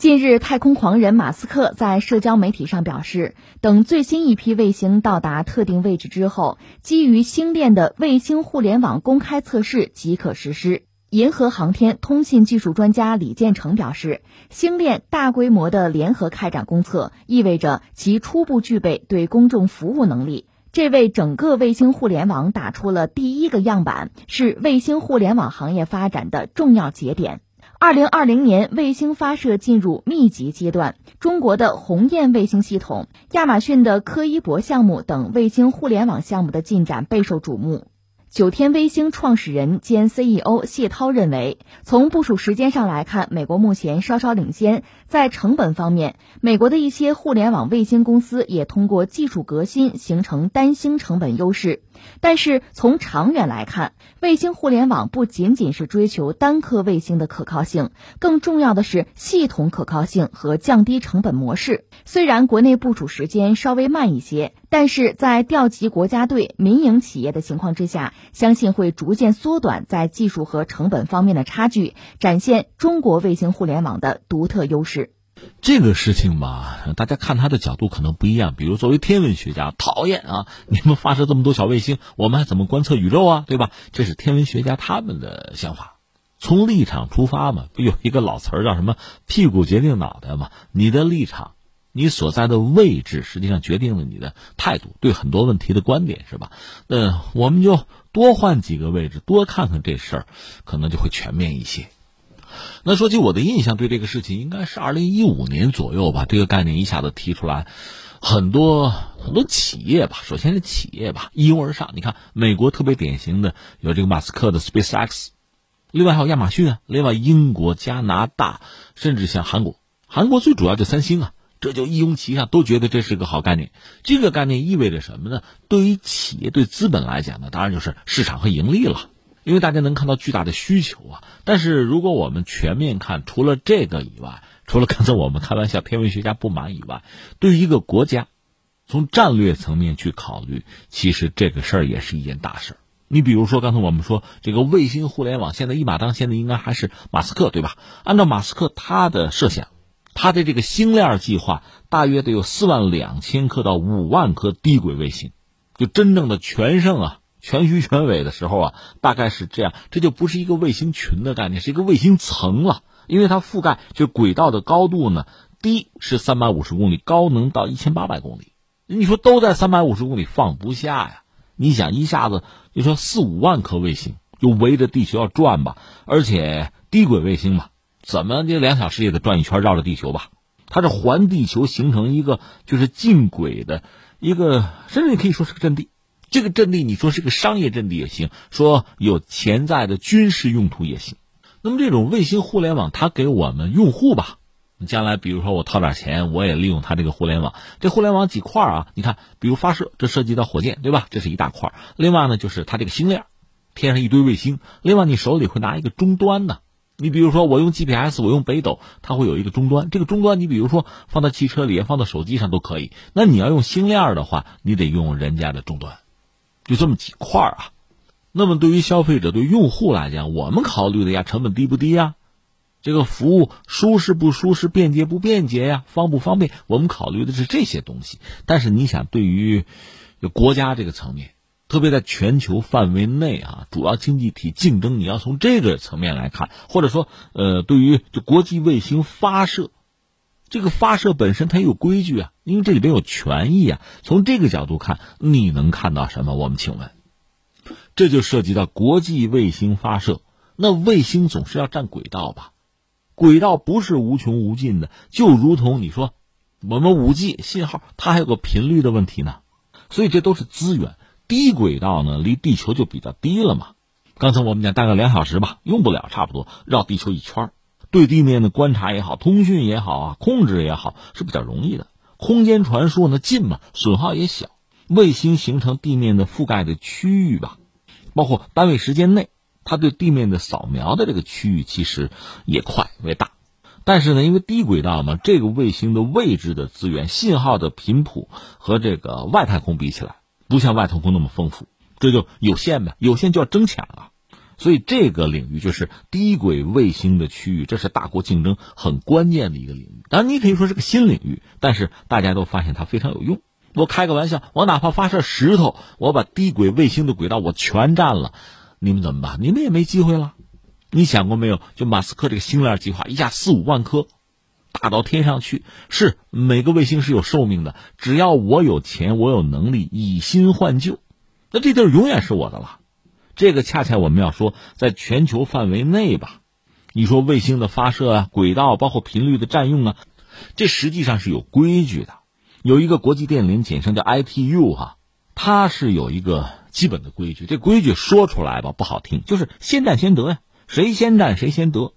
近日，太空狂人马斯克在社交媒体上表示，等最新一批卫星到达特定位置之后，基于星链的卫星互联网公开测试即可实施。银河航天通信技术专家李建成表示，星链大规模的联合开展公测，意味着其初步具备对公众服务能力，这为整个卫星互联网打出了第一个样板，是卫星互联网行业发展的重要节点。二零二零年，卫星发射进入密集阶段。中国的鸿雁卫星系统、亚马逊的柯伊伯项目等卫星互联网项目的进展备受瞩目。九天卫星创始人兼 CEO 谢涛认为，从部署时间上来看，美国目前稍稍领先。在成本方面，美国的一些互联网卫星公司也通过技术革新形成单星成本优势。但是从长远来看，卫星互联网不仅仅是追求单颗卫星的可靠性，更重要的是系统可靠性和降低成本模式。虽然国内部署时间稍微慢一些，但是在调集国家队、民营企业的情况之下，相信会逐渐缩短在技术和成本方面的差距，展现中国卫星互联网的独特优势。这个事情吧，大家看他的角度可能不一样。比如，作为天文学家，讨厌啊！你们发射这么多小卫星，我们还怎么观测宇宙啊？对吧？这是天文学家他们的想法。从立场出发嘛，不有一个老词儿叫什么“屁股决定脑袋”嘛？你的立场，你所在的位置，实际上决定了你的态度，对很多问题的观点，是吧？嗯，我们就多换几个位置，多看看这事儿，可能就会全面一些。那说起我的印象，对这个事情应该是二零一五年左右吧，这个概念一下子提出来，很多很多企业吧，首先是企业吧，一拥而上。你看，美国特别典型的有这个马斯克的 SpaceX，另外还有亚马逊啊，另外英国、加拿大，甚至像韩国，韩国最主要就三星啊，这就一拥其上，都觉得这是个好概念。这个概念意味着什么呢？对于企业、对资本来讲呢，当然就是市场和盈利了。因为大家能看到巨大的需求啊，但是如果我们全面看，除了这个以外，除了刚才我们开玩笑天文学家不满以外，对于一个国家，从战略层面去考虑，其实这个事儿也是一件大事儿。你比如说刚才我们说这个卫星互联网，现在一马当先的应该还是马斯克对吧？按照马斯克他的设想，他的这个星链计划大约得有四万两千颗到五万颗低轨卫星，就真正的全盛啊。全虚全伪的时候啊，大概是这样，这就不是一个卫星群的概念，是一个卫星层了。因为它覆盖就轨道的高度呢，低是三百五十公里，高能到一千八百公里。你说都在三百五十公里放不下呀？你想一下子你说四五万颗卫星就围着地球要转吧，而且低轨卫星嘛，怎么这两小时也得转一圈绕着地球吧？它是环地球形成一个就是近轨的一个，甚至你可以说是个阵地。这个阵地，你说是个商业阵地也行，说有潜在的军事用途也行。那么这种卫星互联网，它给我们用户吧，将来比如说我掏点钱，我也利用它这个互联网。这互联网几块啊？你看，比如发射，这涉及到火箭，对吧？这是一大块。另外呢，就是它这个星链，天上一堆卫星。另外，你手里会拿一个终端呢。你比如说，我用 GPS，我用北斗，它会有一个终端。这个终端，你比如说放到汽车里，放到手机上都可以。那你要用星链的话，你得用人家的终端。就这么几块啊，那么对于消费者、对用户来讲，我们考虑的呀，成本低不低呀？这个服务舒适不舒适、便捷不便捷呀？方不方便？我们考虑的是这些东西。但是你想，对于国家这个层面，特别在全球范围内啊，主要经济体竞争，你要从这个层面来看，或者说，呃，对于就国际卫星发射。这个发射本身它有规矩啊，因为这里边有权益啊。从这个角度看，你能看到什么？我们请问，这就涉及到国际卫星发射。那卫星总是要占轨道吧？轨道不是无穷无尽的，就如同你说，我们五 G 信号它还有个频率的问题呢。所以这都是资源。低轨道呢，离地球就比较低了嘛。刚才我们讲大概两小时吧，用不了，差不多绕地球一圈对地面的观察也好，通讯也好啊，控制也好是比较容易的。空间传输呢近嘛，损耗也小。卫星形成地面的覆盖的区域吧，包括单位时间内，它对。地面的扫描的这个区域其实也快也大。但是呢，因为低轨道嘛，这个卫星的位置的资源、信号的频谱和这个外太空比起来，不像外太空那么丰富，这就有限呗，有限就要争抢啊。所以这个领域就是低轨卫星的区域，这是大国竞争很关键的一个领域。当然，你可以说是个新领域，但是大家都发现它非常有用。我开个玩笑，我哪怕发射石头，我把低轨卫星的轨道我全占了，你们怎么办？你们也没机会了。你想过没有？就马斯克这个星链计划，一下四五万颗，打到天上去，是每个卫星是有寿命的。只要我有钱，我有能力，以新换旧，那这地儿永远是我的了。这个恰恰我们要说，在全球范围内吧，你说卫星的发射啊、轨道，包括频率的占用啊，这实际上是有规矩的。有一个国际电联，简称叫 ITU 哈，它是有一个基本的规矩。这规矩说出来吧不好听，就是先占先得呀，谁先占谁先得，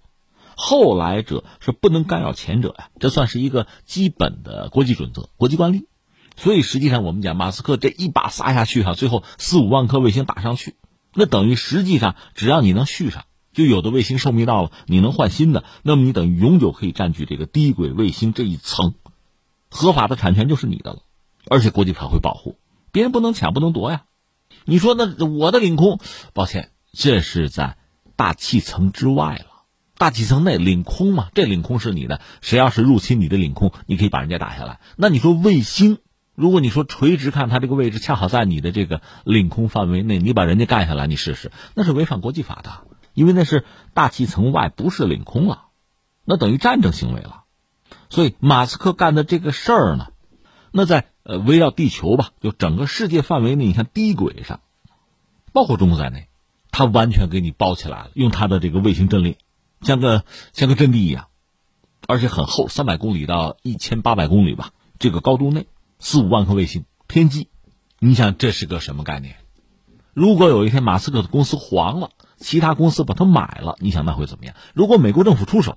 后来者是不能干扰前者呀，这算是一个基本的国际准则、国际惯例。所以实际上我们讲，马斯克这一把撒下去哈，最后四五万颗卫星打上去。那等于实际上，只要你能续上，就有的卫星寿命到了，你能换新的，那么你等于永久可以占据这个低轨卫星这一层，合法的产权就是你的了，而且国际法会保护，别人不能抢不能夺呀。你说那我的领空，抱歉，这是在大气层之外了，大气层内领空嘛，这领空是你的，谁要是入侵你的领空，你可以把人家打下来。那你说卫星？如果你说垂直看它这个位置恰好在你的这个领空范围内，你把人家干下来，你试试，那是违反国际法的，因为那是大气层外，不是领空了，那等于战争行为了。所以马斯克干的这个事儿呢，那在呃围绕地球吧，就整个世界范围内，你看低轨上，包括中国在内，他完全给你包起来了，用他的这个卫星阵列，像个像个阵地一样，而且很厚，三百公里到一千八百公里吧，这个高度内。四五万颗卫星天机，你想这是个什么概念？如果有一天马斯克的公司黄了，其他公司把它买了，你想那会怎么样？如果美国政府出手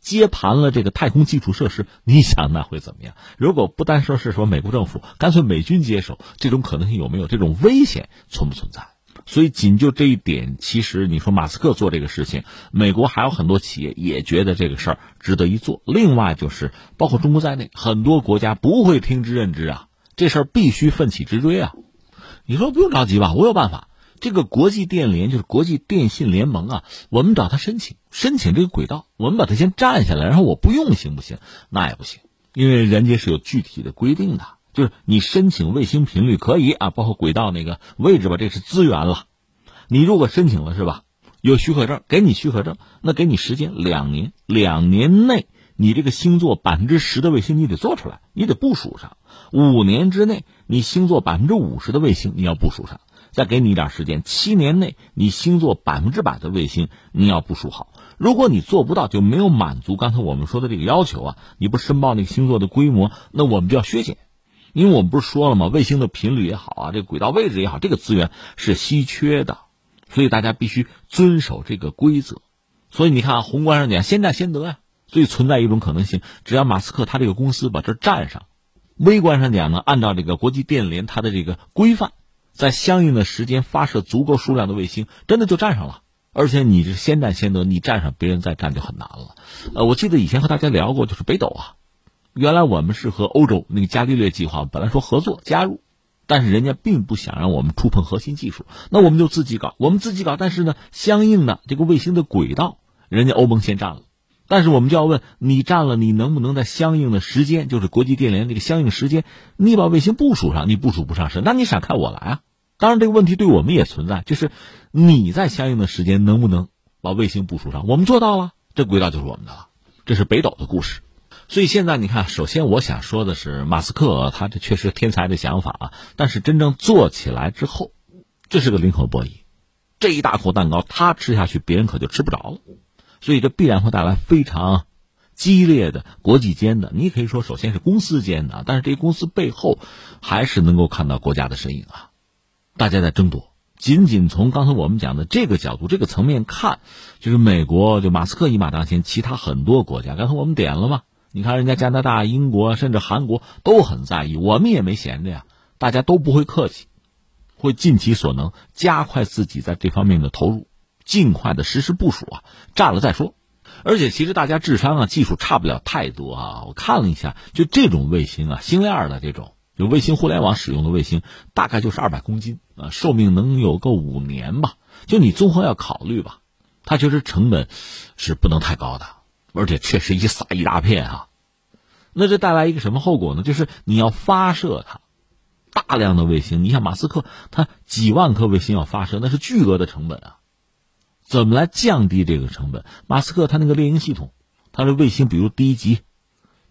接盘了这个太空基础设施，你想那会怎么样？如果不单说是说美国政府，干脆美军接手，这种可能性有没有？这种危险存不存在？所以仅就这一点，其实你说马斯克做这个事情，美国还有很多企业也觉得这个事儿值得一做。另外就是包括中国在内，很多国家不会听之任之啊，这事儿必须奋起直追啊。你说不用着急吧，我有办法。这个国际电联就是国际电信联盟啊，我们找他申请，申请这个轨道，我们把它先占下来，然后我不用行不行？那也不行，因为人家是有具体的规定的。就是你申请卫星频率可以啊，包括轨道那个位置吧，这是资源了。你如果申请了是吧？有许可证，给你许可证，那给你时间两年，两年内你这个星座百分之十的卫星你得做出来，你得部署上。五年之内你星座百分之五十的卫星你要部署上，再给你一点时间，七年内你星座百分之百的卫星你要部署好。如果你做不到，就没有满足刚才我们说的这个要求啊，你不申报那个星座的规模，那我们就要削减。因为我们不是说了吗？卫星的频率也好啊，这轨道位置也好，这个资源是稀缺的，所以大家必须遵守这个规则。所以你看啊，宏观上讲，先占先得呀。所以存在一种可能性，只要马斯克他这个公司把这占上，微观上讲呢，按照这个国际电联它的这个规范，在相应的时间发射足够数量的卫星，真的就占上了。而且你是先占先得，你占上别人再占就很难了。呃，我记得以前和大家聊过，就是北斗啊。原来我们是和欧洲那个伽利略计划本来说合作加入，但是人家并不想让我们触碰核心技术，那我们就自己搞，我们自己搞。但是呢，相应的这个卫星的轨道，人家欧盟先占了，但是我们就要问你占了，你能不能在相应的时间，就是国际电联这个相应时间，你把卫星部署上？你部署不上是，那你闪开我来啊！当然这个问题对我们也存在，就是你在相应的时间能不能把卫星部署上？我们做到了，这轨道就是我们的了。这是北斗的故事。所以现在你看，首先我想说的是，马斯克他这确实天才的想法啊，但是真正做起来之后，这是个零和博弈，这一大口蛋糕他吃下去，别人可就吃不着了，所以这必然会带来非常激烈的国际间的，你可以说首先是公司间的，但是这些公司背后还是能够看到国家的身影啊，大家在争夺。仅仅从刚才我们讲的这个角度、这个层面看，就是美国就马斯克一马当先，其他很多国家，刚才我们点了嘛。你看，人家加拿大、英国甚至韩国都很在意，我们也没闲着呀。大家都不会客气，会尽其所能加快自己在这方面的投入，尽快的实施部署啊，占了再说。而且，其实大家智商啊、技术差不了太多啊。我看了一下，就这种卫星啊，星链的这种有卫星互联网使用的卫星，大概就是二百公斤啊，寿命能有个五年吧。就你综合要考虑吧，它确实成本是不能太高的，而且确实一撒一大片啊。那这带来一个什么后果呢？就是你要发射它大量的卫星，你像马斯克他几万颗卫星要发射，那是巨额的成本啊。怎么来降低这个成本？马斯克他那个猎鹰系统，他的卫星比如第一级。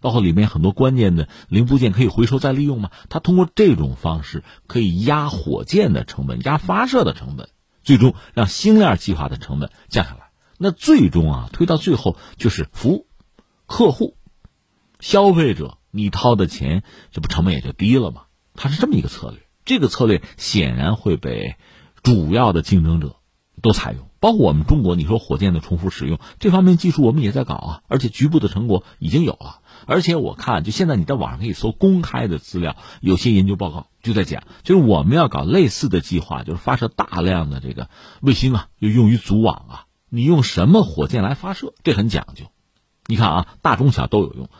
包括里面很多关键的零部件可以回收再利用吗？他通过这种方式可以压火箭的成本、压发射的成本，最终让星链计划的成本降下来。那最终啊，推到最后就是服务客户、消费者，你掏的钱，这不成本也就低了吗？它是这么一个策略。这个策略显然会被主要的竞争者都采用，包括我们中国。你说火箭的重复使用这方面技术，我们也在搞啊，而且局部的成果已经有了。而且我看，就现在你在网上可以搜公开的资料，有些研究报告就在讲，就是我们要搞类似的计划，就是发射大量的这个卫星啊，就用于组网啊。你用什么火箭来发射？这很讲究。你看啊，大中小都有用。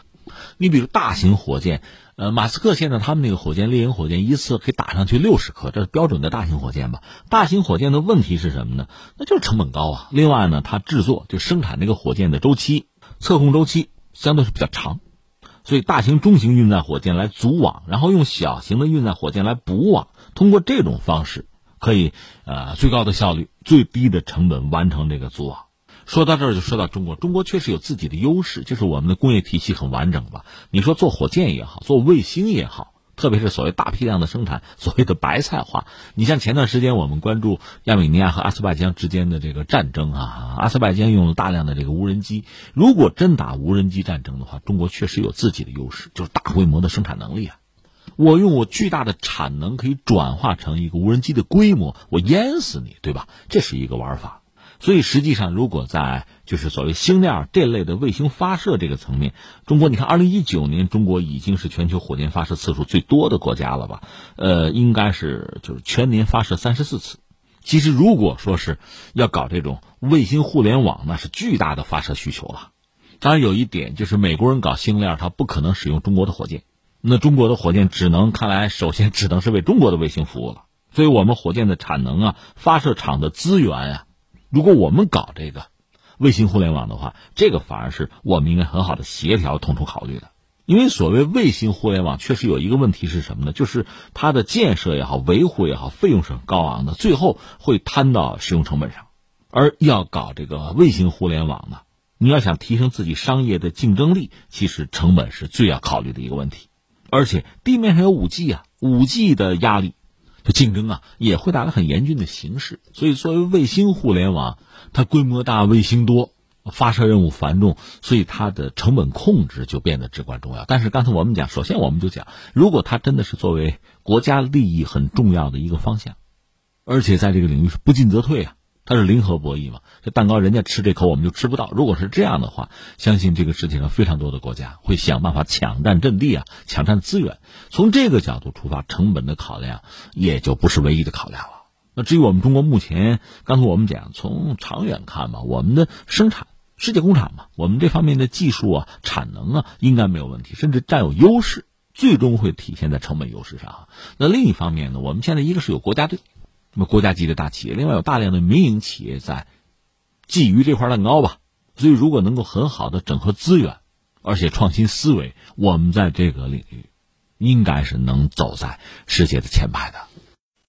你比如大型火箭，呃，马斯克现在他们那个火箭猎鹰火箭一次可以打上去六十颗，这是标准的大型火箭吧？大型火箭的问题是什么呢？那就是成本高啊。另外呢，它制作就生产那个火箭的周期、测控周期相对是比较长。所以，大型、中型运载火箭来组网，然后用小型的运载火箭来补网。通过这种方式，可以呃最高的效率、最低的成本完成这个组网。说到这儿，就说到中国。中国确实有自己的优势，就是我们的工业体系很完整吧。你说做火箭也好，做卫星也好。特别是所谓大批量的生产，所谓的白菜化。你像前段时间我们关注亚美尼亚和阿塞拜疆之间的这个战争啊，阿塞拜疆用了大量的这个无人机。如果真打无人机战争的话，中国确实有自己的优势，就是大规模的生产能力啊。我用我巨大的产能可以转化成一个无人机的规模，我淹死你，对吧？这是一个玩法。所以实际上，如果在就是所谓星链这类的卫星发射这个层面，中国你看，二零一九年中国已经是全球火箭发射次数最多的国家了吧？呃，应该是就是全年发射三十四次。其实如果说是要搞这种卫星互联网，那是巨大的发射需求了。当然有一点就是美国人搞星链，他不可能使用中国的火箭，那中国的火箭只能看来首先只能是为中国的卫星服务了。所以我们火箭的产能啊，发射场的资源啊。如果我们搞这个卫星互联网的话，这个反而是我们应该很好的协调统筹考虑的。因为所谓卫星互联网，确实有一个问题是什么呢？就是它的建设也好，维护也好，费用是很高昂的，最后会摊到使用成本上。而要搞这个卫星互联网呢，你要想提升自己商业的竞争力，其实成本是最要考虑的一个问题。而且地面上有五 G 啊，五 G 的压力。这竞争啊，也会带来很严峻的形势。所以，作为卫星互联网，它规模大、卫星多、发射任务繁重，所以它的成本控制就变得至关重要。但是，刚才我们讲，首先我们就讲，如果它真的是作为国家利益很重要的一个方向，而且在这个领域是不进则退啊。它是零和博弈嘛？这蛋糕人家吃这口，我们就吃不到。如果是这样的话，相信这个世界上非常多的国家会想办法抢占阵地啊，抢占资源。从这个角度出发，成本的考量也就不是唯一的考量了。那至于我们中国目前，刚才我们讲，从长远看嘛，我们的生产世界工厂嘛，我们这方面的技术啊、产能啊，应该没有问题，甚至占有优势，最终会体现在成本优势上。那另一方面呢，我们现在一个是有国家队。那么国家级的大企业，另外有大量的民营企业在觊觎这块蛋糕吧。所以，如果能够很好的整合资源，而且创新思维，我们在这个领域应该是能走在世界的前排的。